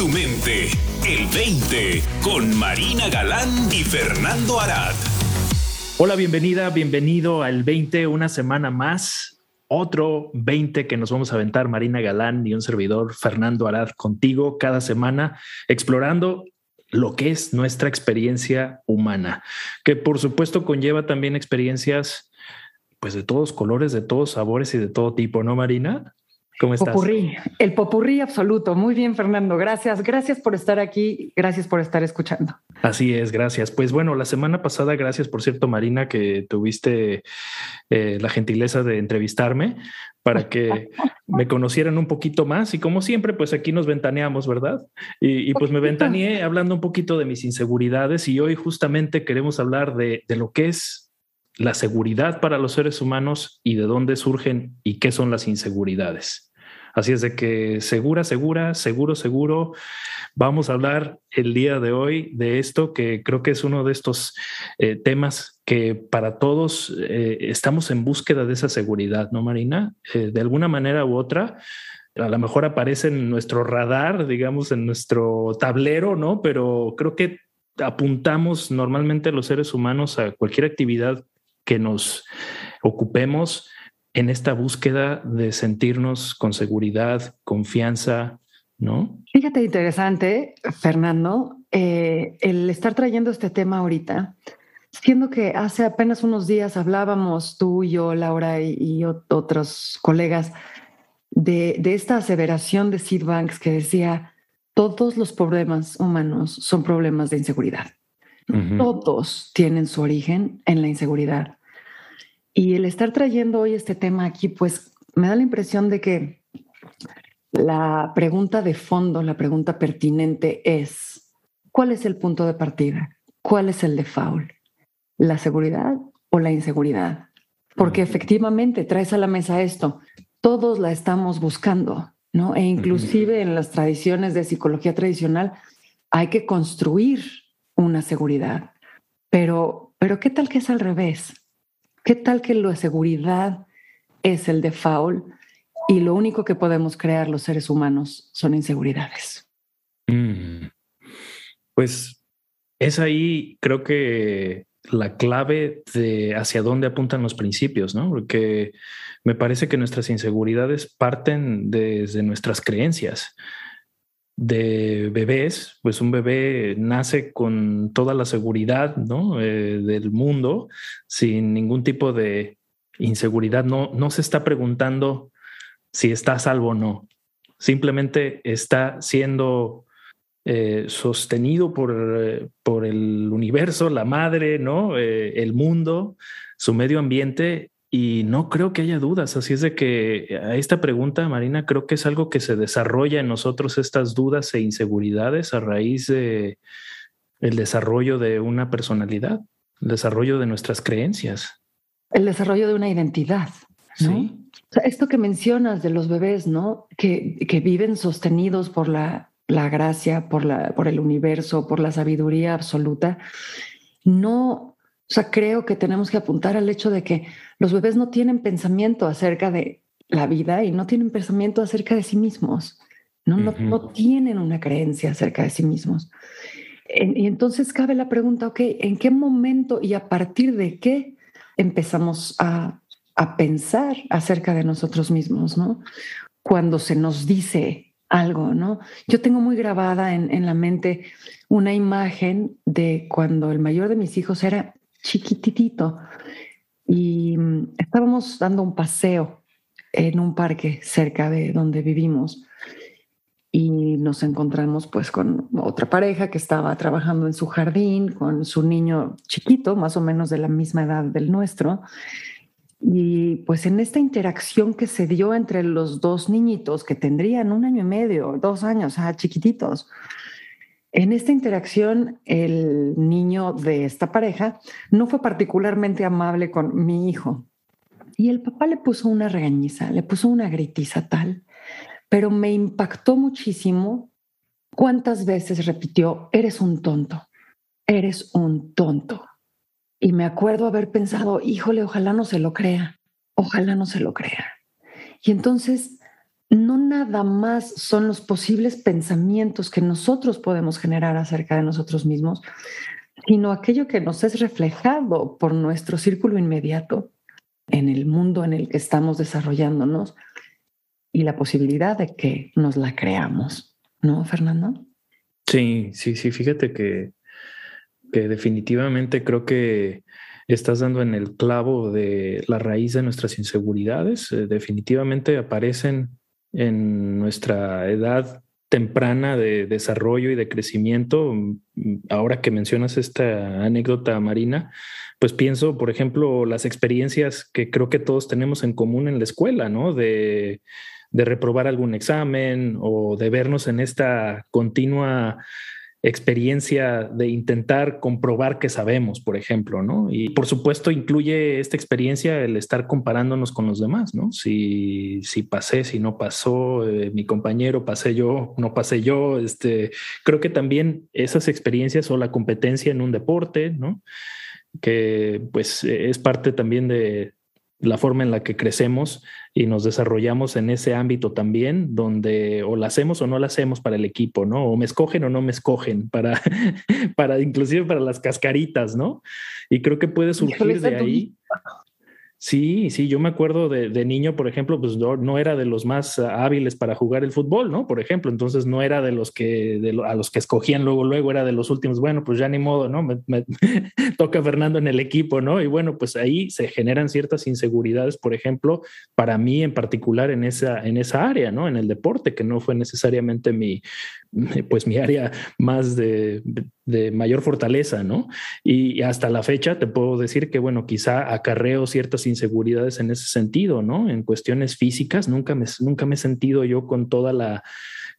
tu mente. El 20 con Marina Galán y Fernando Arad. Hola, bienvenida, bienvenido al 20, una semana más. Otro 20 que nos vamos a aventar Marina Galán y un servidor Fernando Arad contigo cada semana explorando lo que es nuestra experiencia humana, que por supuesto conlleva también experiencias pues de todos colores, de todos sabores y de todo tipo, ¿no, Marina? ¿Cómo estás? Popurrí, el popurrí absoluto. Muy bien, Fernando. Gracias. Gracias por estar aquí. Gracias por estar escuchando. Así es, gracias. Pues bueno, la semana pasada, gracias por cierto, Marina, que tuviste eh, la gentileza de entrevistarme para que me conocieran un poquito más. Y como siempre, pues aquí nos ventaneamos, ¿verdad? Y, y pues me ventaneé hablando un poquito de mis inseguridades y hoy justamente queremos hablar de, de lo que es la seguridad para los seres humanos y de dónde surgen y qué son las inseguridades. Así es de que segura, segura, seguro, seguro. Vamos a hablar el día de hoy de esto que creo que es uno de estos eh, temas que para todos eh, estamos en búsqueda de esa seguridad, ¿no, Marina? Eh, de alguna manera u otra, a lo mejor aparece en nuestro radar, digamos, en nuestro tablero, ¿no? Pero creo que apuntamos normalmente los seres humanos a cualquier actividad que nos ocupemos en esta búsqueda de sentirnos con seguridad, confianza, ¿no? Fíjate interesante, Fernando, eh, el estar trayendo este tema ahorita, siendo que hace apenas unos días hablábamos tú y yo, Laura y, y otros colegas de, de, esta aseveración de Sid Banks que decía, todos los problemas humanos son problemas de inseguridad. Uh -huh. Todos tienen su origen en la inseguridad. Y el estar trayendo hoy este tema aquí, pues me da la impresión de que la pregunta de fondo, la pregunta pertinente es, ¿cuál es el punto de partida? ¿Cuál es el default? ¿La seguridad o la inseguridad? Porque efectivamente traes a la mesa esto, todos la estamos buscando, ¿no? E inclusive en las tradiciones de psicología tradicional hay que construir una seguridad. Pero, pero ¿qué tal que es al revés? ¿Qué tal que la seguridad es el default y lo único que podemos crear los seres humanos son inseguridades? Mm. Pues es ahí, creo que la clave de hacia dónde apuntan los principios, ¿no? Porque me parece que nuestras inseguridades parten desde nuestras creencias de bebés, pues un bebé nace con toda la seguridad ¿no? eh, del mundo, sin ningún tipo de inseguridad. No, no se está preguntando si está salvo o no. Simplemente está siendo eh, sostenido por, por, el universo, la madre, ¿no? Eh, el mundo, su medio ambiente y no creo que haya dudas. Así es de que a esta pregunta, Marina, creo que es algo que se desarrolla en nosotros estas dudas e inseguridades a raíz de el desarrollo de una personalidad, el desarrollo de nuestras creencias. El desarrollo de una identidad. ¿no? Sí. O sea, esto que mencionas de los bebés, ¿no? Que, que viven sostenidos por la, la gracia, por, la, por el universo, por la sabiduría absoluta, no o sea, creo que tenemos que apuntar al hecho de que los bebés no tienen pensamiento acerca de la vida y no tienen pensamiento acerca de sí mismos, no, uh -huh. no, no, tienen una creencia acerca de sí mismos. Y entonces cabe la pregunta, ok, ¿en qué momento y a partir de qué empezamos a, a pensar acerca de nosotros mismos, no? Cuando se nos dice algo, ¿no? Yo tengo muy grabada en, en, la mente una imagen de cuando el mayor de mis hijos era chiquititito y mm, estábamos dando un paseo en un parque cerca de donde vivimos y nos encontramos pues con otra pareja que estaba trabajando en su jardín con su niño chiquito, más o menos de la misma edad del nuestro. Y pues en esta interacción que se dio entre los dos niñitos que tendrían un año y medio, dos años, ah, chiquititos, en esta interacción, el niño de esta pareja no fue particularmente amable con mi hijo. Y el papá le puso una regañiza, le puso una gritiza tal, pero me impactó muchísimo cuántas veces repitió, eres un tonto, eres un tonto. Y me acuerdo haber pensado, híjole, ojalá no se lo crea, ojalá no se lo crea. Y entonces nada más son los posibles pensamientos que nosotros podemos generar acerca de nosotros mismos, sino aquello que nos es reflejado por nuestro círculo inmediato en el mundo en el que estamos desarrollándonos y la posibilidad de que nos la creamos, ¿no, Fernando? Sí, sí, sí, fíjate que, que definitivamente creo que estás dando en el clavo de la raíz de nuestras inseguridades. Eh, definitivamente aparecen en nuestra edad temprana de desarrollo y de crecimiento. Ahora que mencionas esta anécdota marina, pues pienso, por ejemplo, las experiencias que creo que todos tenemos en común en la escuela, ¿no? De, de reprobar algún examen o de vernos en esta continua experiencia de intentar comprobar que sabemos, por ejemplo, ¿no? Y por supuesto incluye esta experiencia el estar comparándonos con los demás, ¿no? Si, si pasé, si no pasó, eh, mi compañero, pasé yo, no pasé yo, este, creo que también esas experiencias o la competencia en un deporte, ¿no? Que pues es parte también de, la forma en la que crecemos y nos desarrollamos en ese ámbito también, donde o la hacemos o no la hacemos para el equipo, ¿no? O me escogen o no me escogen para, para inclusive para las cascaritas, ¿no? Y creo que puede surgir de ahí. Sí, sí, yo me acuerdo de, niño, por ejemplo, pues no, era de los más hábiles para jugar el fútbol, ¿no? Por ejemplo, entonces no era de los que a los que escogían luego, luego era de los últimos. Bueno, pues ya ni modo, ¿no? Me, toca Fernando en el equipo, ¿no? Y bueno, pues ahí se generan ciertas inseguridades, por ejemplo, para mí en particular en esa en esa área, ¿no? En el deporte, que no fue necesariamente mi pues mi área más de, de mayor fortaleza, ¿no? Y hasta la fecha te puedo decir que, bueno, quizá acarreo ciertas inseguridades en ese sentido, ¿no? En cuestiones físicas, nunca me, nunca me he sentido yo con toda la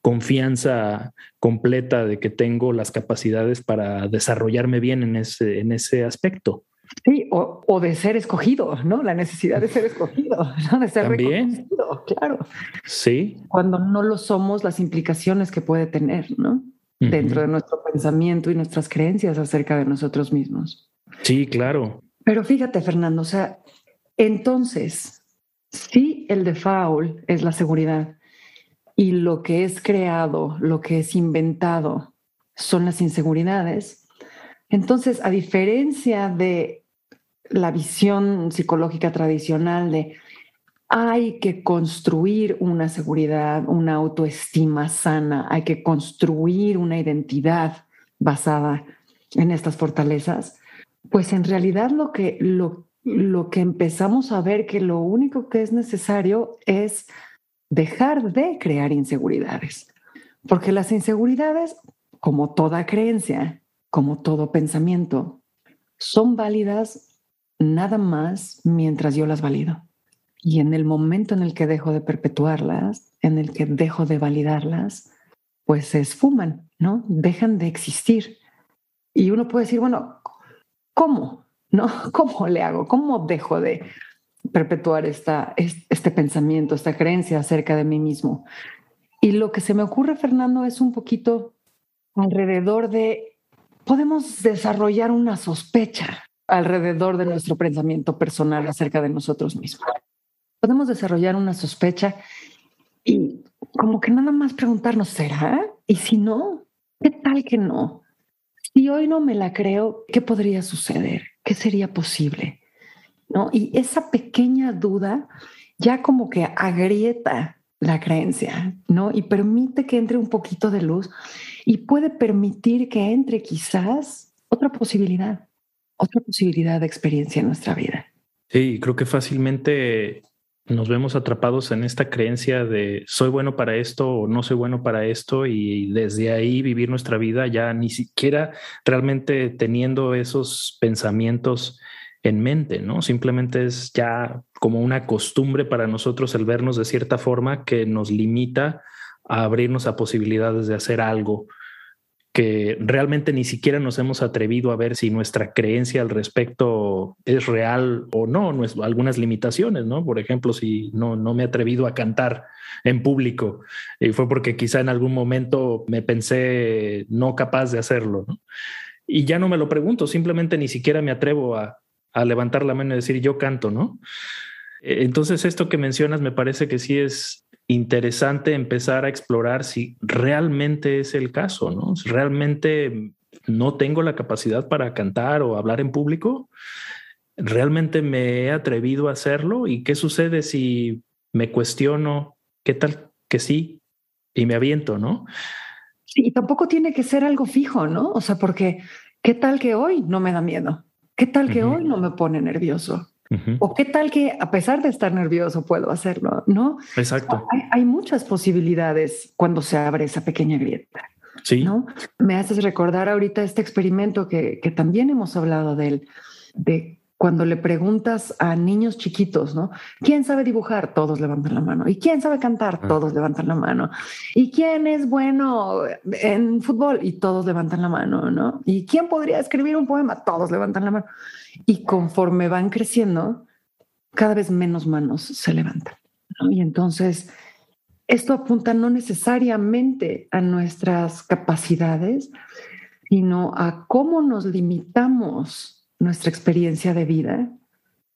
confianza completa de que tengo las capacidades para desarrollarme bien en ese, en ese aspecto. Sí, o, de ser escogido, ¿no? La necesidad de ser escogido, ¿no? De ser También. claro. Sí. Cuando no lo somos, las implicaciones que puede tener, ¿no? Dentro de nuestro pensamiento y nuestras creencias acerca de nosotros mismos. Sí, claro. Pero fíjate, Fernando, o sea, entonces, si el default es la seguridad y lo que es creado, lo que es inventado son las inseguridades, entonces, a diferencia de la visión psicológica tradicional de hay que construir una seguridad, una autoestima sana, hay que construir una identidad basada en estas fortalezas, pues en realidad lo que, lo, lo que empezamos a ver que lo único que es necesario es dejar de crear inseguridades, porque las inseguridades, como toda creencia, como todo pensamiento, son válidas nada más mientras yo las valido. Y en el momento en el que dejo de perpetuarlas, en el que dejo de validarlas, pues se esfuman, ¿no? Dejan de existir. Y uno puede decir, bueno, ¿cómo? ¿No? ¿Cómo le hago? ¿Cómo dejo de perpetuar esta, este pensamiento, esta creencia acerca de mí mismo? Y lo que se me ocurre, Fernando, es un poquito alrededor de, podemos desarrollar una sospecha, alrededor de nuestro pensamiento personal acerca de nosotros mismos. Podemos desarrollar una sospecha y como que nada más preguntarnos, ¿será? Y si no, ¿qué tal que no? Si hoy no me la creo, ¿qué podría suceder? ¿Qué sería posible? ¿No? Y esa pequeña duda ya como que agrieta la creencia, ¿no? Y permite que entre un poquito de luz y puede permitir que entre quizás otra posibilidad otra posibilidad de experiencia en nuestra vida. Sí, creo que fácilmente nos vemos atrapados en esta creencia de soy bueno para esto o no soy bueno para esto y desde ahí vivir nuestra vida ya ni siquiera realmente teniendo esos pensamientos en mente, ¿no? Simplemente es ya como una costumbre para nosotros el vernos de cierta forma que nos limita a abrirnos a posibilidades de hacer algo que realmente ni siquiera nos hemos atrevido a ver si nuestra creencia al respecto es real o no, algunas limitaciones, ¿no? Por ejemplo, si no, no me he atrevido a cantar en público y fue porque quizá en algún momento me pensé no capaz de hacerlo. Y ya no me lo pregunto, simplemente ni siquiera me atrevo a, a levantar la mano y decir yo canto, ¿no? E, entonces esto que mencionas me parece que sí es interesante empezar a explorar si realmente es el caso, ¿no? Si realmente no tengo la capacidad para cantar o hablar en público, realmente me he atrevido a hacerlo y qué sucede si me cuestiono, qué tal que sí y me aviento, ¿no? Sí, y tampoco tiene que ser algo fijo, ¿no? O sea, porque qué tal que hoy no me da miedo, qué tal que hoy no me pone nervioso. O qué tal que a pesar de estar nervioso puedo hacerlo, ¿no? Exacto. hay, muchas posibilidades cuando se abre esa pequeña grieta. Sí. ¿no? Me haces recordar ahorita este experimento que, que también hemos hablado de él, de cuando le preguntas a niños chiquitos, ¿no? ¿Quién sabe dibujar? Todos levantan la mano. ¿Y quién sabe cantar? Ah. Todos levantan la mano. ¿Y quién es bueno en fútbol? Y todos levantan la mano, ¿no? ¿Y quién podría escribir un poema? Todos levantan la mano. Y conforme van creciendo, cada vez menos manos se levantan. Y entonces, esto apunta no necesariamente a nuestras capacidades, sino a cómo nos limitamos nuestra experiencia de vida,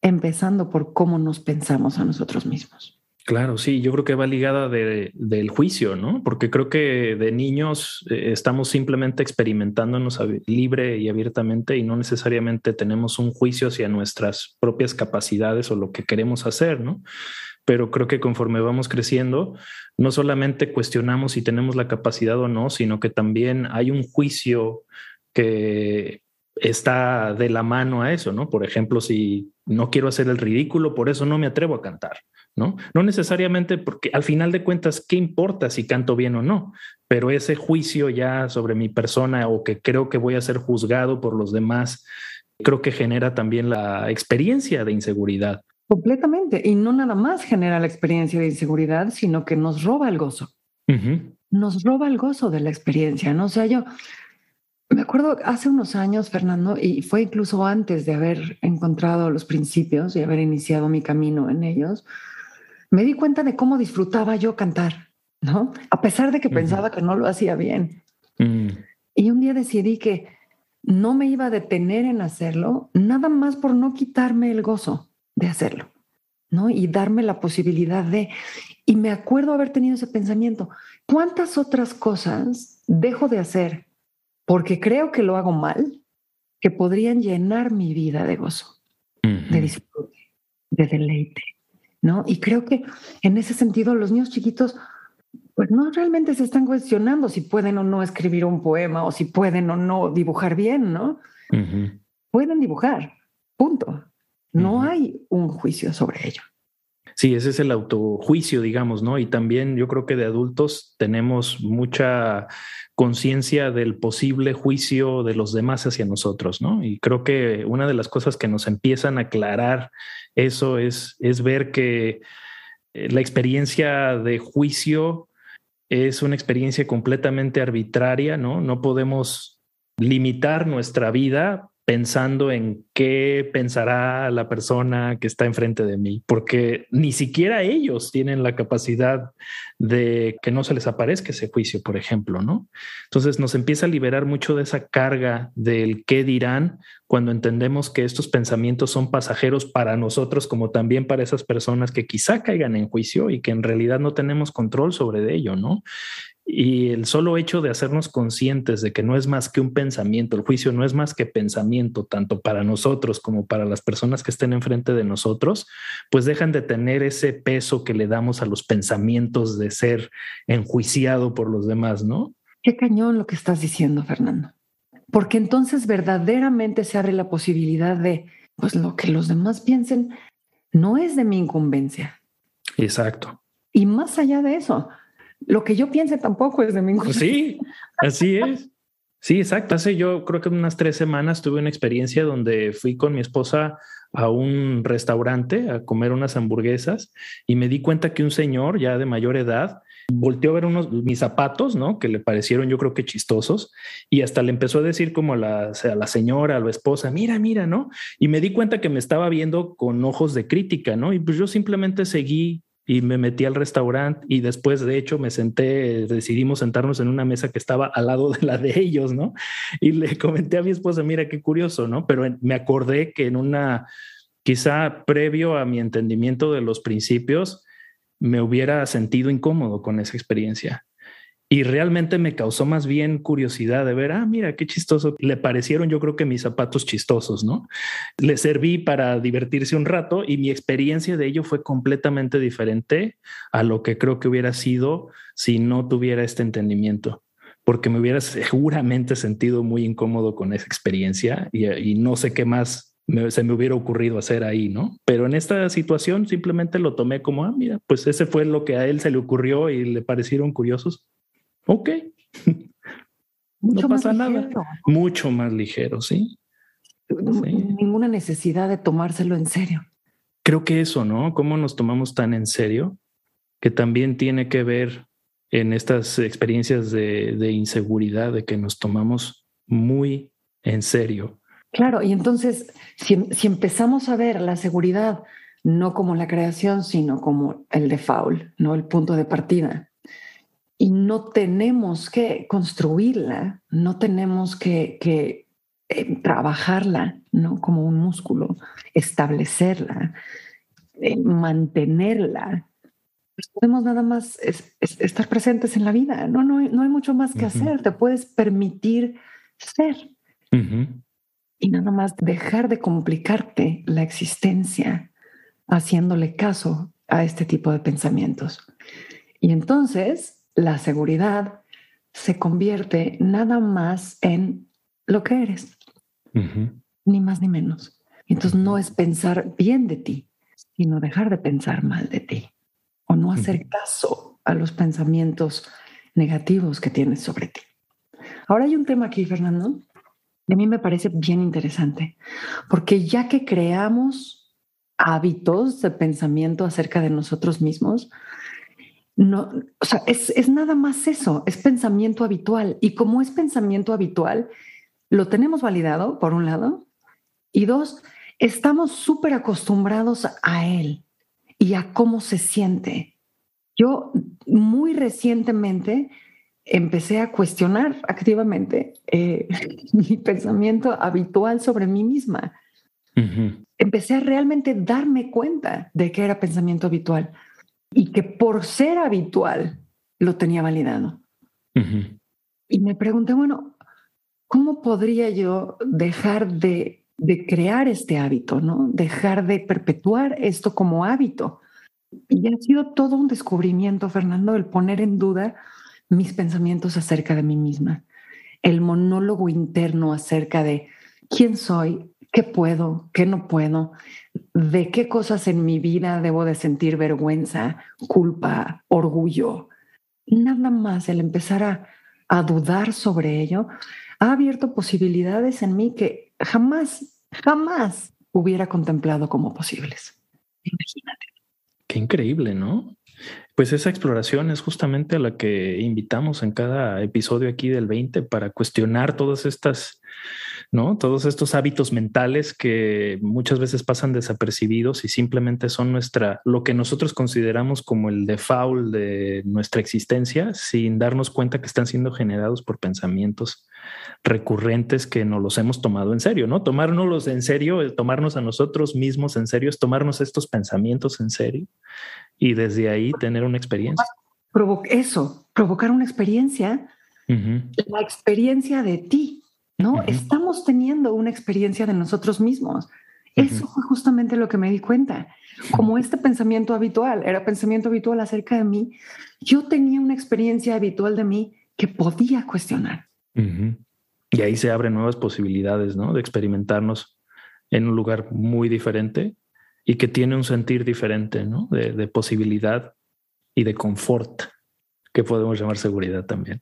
empezando por cómo nos pensamos a nosotros mismos. Claro, sí, yo creo que va ligada del juicio, ¿no? Porque creo que de niños eh, estamos simplemente experimentándonos libre y abiertamente y no necesariamente tenemos un juicio hacia nuestras propias capacidades o lo que queremos hacer, ¿no? Pero creo que conforme vamos creciendo, no solamente cuestionamos si tenemos la capacidad o no, sino que también hay un juicio que está de la mano a eso, ¿no? Por ejemplo, si no quiero hacer el ridículo, por eso no me atrevo a cantar, ¿no? No necesariamente porque al final de cuentas, ¿qué importa si canto bien o no? Pero ese juicio ya sobre mi persona o que creo que voy a ser juzgado por los demás, creo que genera también la experiencia de inseguridad. Completamente. Y no nada más genera la experiencia de inseguridad, sino que nos roba el gozo. Nos roba el gozo de la experiencia, ¿no? O sea, yo me acuerdo hace unos años, Fernando, y fue incluso antes de haber encontrado los principios y haber iniciado mi camino en ellos, me di cuenta de cómo disfrutaba yo cantar, ¿no? A pesar de que pensaba que no lo hacía bien. Mm. Y un día decidí que no me iba a detener en hacerlo, nada más por no quitarme el gozo de hacerlo, ¿no? Y darme la posibilidad de... Y me acuerdo haber tenido ese pensamiento, ¿cuántas otras cosas dejo de hacer porque creo que lo hago mal, que podrían llenar mi vida de gozo, de disfrute, de deleite, ¿no? Y creo que en ese sentido los niños chiquitos, pues no realmente se están cuestionando si pueden o no escribir un poema o si pueden o no dibujar bien, ¿no? Pueden dibujar, punto. No hay un juicio sobre ello. Sí, ese es el autojuicio, digamos, ¿no? Y también yo creo que de adultos tenemos mucha conciencia del posible juicio de los demás hacia nosotros, ¿no? Y creo que una de las cosas que nos empiezan a aclarar eso es, es ver que eh, la experiencia de juicio es una experiencia completamente arbitraria, ¿no? No podemos limitar nuestra vida pensando en qué pensará la persona que está enfrente de mí, porque ni siquiera ellos tienen la capacidad de que no se les aparezca ese juicio, por ejemplo, ¿no? Entonces nos empieza a liberar mucho de esa carga del qué dirán cuando entendemos que estos pensamientos son pasajeros para nosotros como también para esas personas que quizá caigan en juicio y que en realidad no tenemos control sobre ello, ¿no? Y el solo hecho de hacernos conscientes de que no es más que un pensamiento, el juicio no es más que pensamiento, tanto para nosotros como para las personas que estén enfrente de nosotros, pues dejan de tener ese peso que le damos a los pensamientos de ser enjuiciado por los demás, ¿no? Qué cañón lo que estás diciendo, Fernando. Porque entonces verdaderamente se abre la posibilidad de, pues lo que los demás piensen no es de mi incumbencia. Exacto. Y más allá de eso, lo que yo piense tampoco es de mi pues Sí, así es. Sí, exacto. Hace yo creo que unas tres semanas tuve una experiencia donde fui con mi esposa a un restaurante a comer unas hamburguesas y me di cuenta que un señor ya de mayor edad volteó a ver unos mis zapatos, ¿no? Que le parecieron yo creo que chistosos y hasta le empezó a decir como a la, a la señora, a la esposa, mira, mira, ¿no? Y me di cuenta que me estaba viendo con ojos de crítica, ¿no? Y pues yo simplemente seguí y me metí al restaurante y después de hecho me senté, decidimos sentarnos en una mesa que estaba al lado de la de ellos, ¿no? Y le comenté a mi esposa, mira qué curioso, ¿no? Pero me acordé que en una, quizá previo a mi entendimiento de los principios, me hubiera sentido incómodo con esa experiencia. Y realmente me causó más bien curiosidad de ver, ah, mira, qué chistoso. Le parecieron yo creo que mis zapatos chistosos, ¿no? Le serví para divertirse un rato y mi experiencia de ello fue completamente diferente a lo que creo que hubiera sido si no tuviera este entendimiento porque me hubiera seguramente sentido muy incómodo con esa experiencia y, no sé qué más se me hubiera ocurrido hacer ahí, ¿no? Pero en esta situación simplemente lo tomé como, ah, mira, pues ese fue lo que a él se le ocurrió y le parecieron curiosos ok, no pasa nada. Mucho más ligero, ¿sí? Ninguna necesidad de tomárselo en serio. Creo que eso, ¿no? ¿Cómo nos tomamos tan en serio? Que también tiene que ver en estas experiencias de, de inseguridad, de que nos tomamos muy en serio. Claro, y entonces, si, si, empezamos a ver la seguridad no como la creación, sino como el default, ¿no? El punto de partida y no tenemos que construirla, no tenemos que, eh, trabajarla, ¿no? Como un músculo, establecerla, eh, mantenerla. Pues podemos nada más estar presentes en la vida, no, no, no hay mucho más que hacer, te puedes permitir ser. Y nada más dejar de complicarte la existencia haciéndole caso a este tipo de pensamientos. Y entonces la seguridad se convierte nada más en lo que eres, ni más ni menos. Entonces no es pensar bien de ti, sino dejar de pensar mal de ti o no hacer caso a los pensamientos negativos que tienes sobre ti. Ahora hay un tema aquí, Fernando, y a mí me parece bien interesante, porque ya que creamos hábitos de pensamiento acerca de nosotros mismos, no, o sea, es, nada más eso, es pensamiento habitual. Y como es pensamiento habitual, lo tenemos validado, por un lado, y dos, estamos súper acostumbrados a él y a cómo se siente. Yo muy recientemente empecé a cuestionar activamente eh, mi pensamiento habitual sobre mí misma. Empecé a realmente darme cuenta de que era pensamiento habitual y que por ser habitual lo tenía validado. Y me pregunté, bueno, ¿cómo podría yo dejar de, de, crear este hábito, ¿no? Dejar de perpetuar esto como hábito. Y ha sido todo un descubrimiento, Fernando, el poner en duda mis pensamientos acerca de mí misma, el monólogo interno acerca de quién soy, qué puedo, qué no puedo, de qué cosas en mi vida debo de sentir vergüenza, culpa, orgullo. Nada más el empezar a, a dudar sobre ello ha abierto posibilidades en mí que jamás, jamás hubiera contemplado como posibles. Imagínate. Qué increíble, ¿no? Pues esa exploración es justamente a la que invitamos en cada episodio aquí del 20 para cuestionar todas estas ¿no? Todos estos hábitos mentales que muchas veces pasan desapercibidos y simplemente son nuestra, lo que nosotros consideramos como el default de nuestra existencia, sin darnos cuenta que están siendo generados por pensamientos recurrentes que no los hemos tomado en serio, ¿no? Tomárnoslos en serio, tomarnos a nosotros mismos en serio, es tomarnos estos pensamientos en serio y desde ahí tener una experiencia. eso, provocar una experiencia, la experiencia de ti, ¿no? Estamos teniendo una experiencia de nosotros mismos. Eso fue justamente lo que me di cuenta. Como este pensamiento habitual era pensamiento habitual acerca de mí, yo tenía una experiencia habitual de mí que podía cuestionar. Y ahí se abren nuevas posibilidades, ¿no? De experimentarnos en un lugar muy diferente y que tiene un sentir diferente, ¿no? De, de posibilidad y de confort, que podemos llamar seguridad también.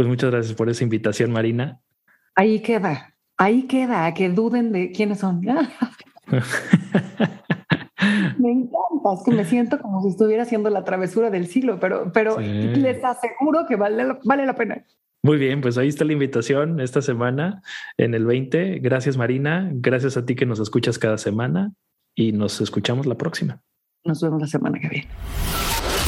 Pues muchas gracias por esa invitación, Marina. Ahí queda, ahí queda, que duden de quiénes son. me encanta, es que me siento como si estuviera haciendo la travesura del siglo, pero, pero les aseguro que vale, vale la pena. Muy bien, pues ahí está la invitación esta semana en el 20. Gracias Marina, gracias a ti que nos escuchas cada semana y nos escuchamos la próxima. Nos vemos la semana que viene.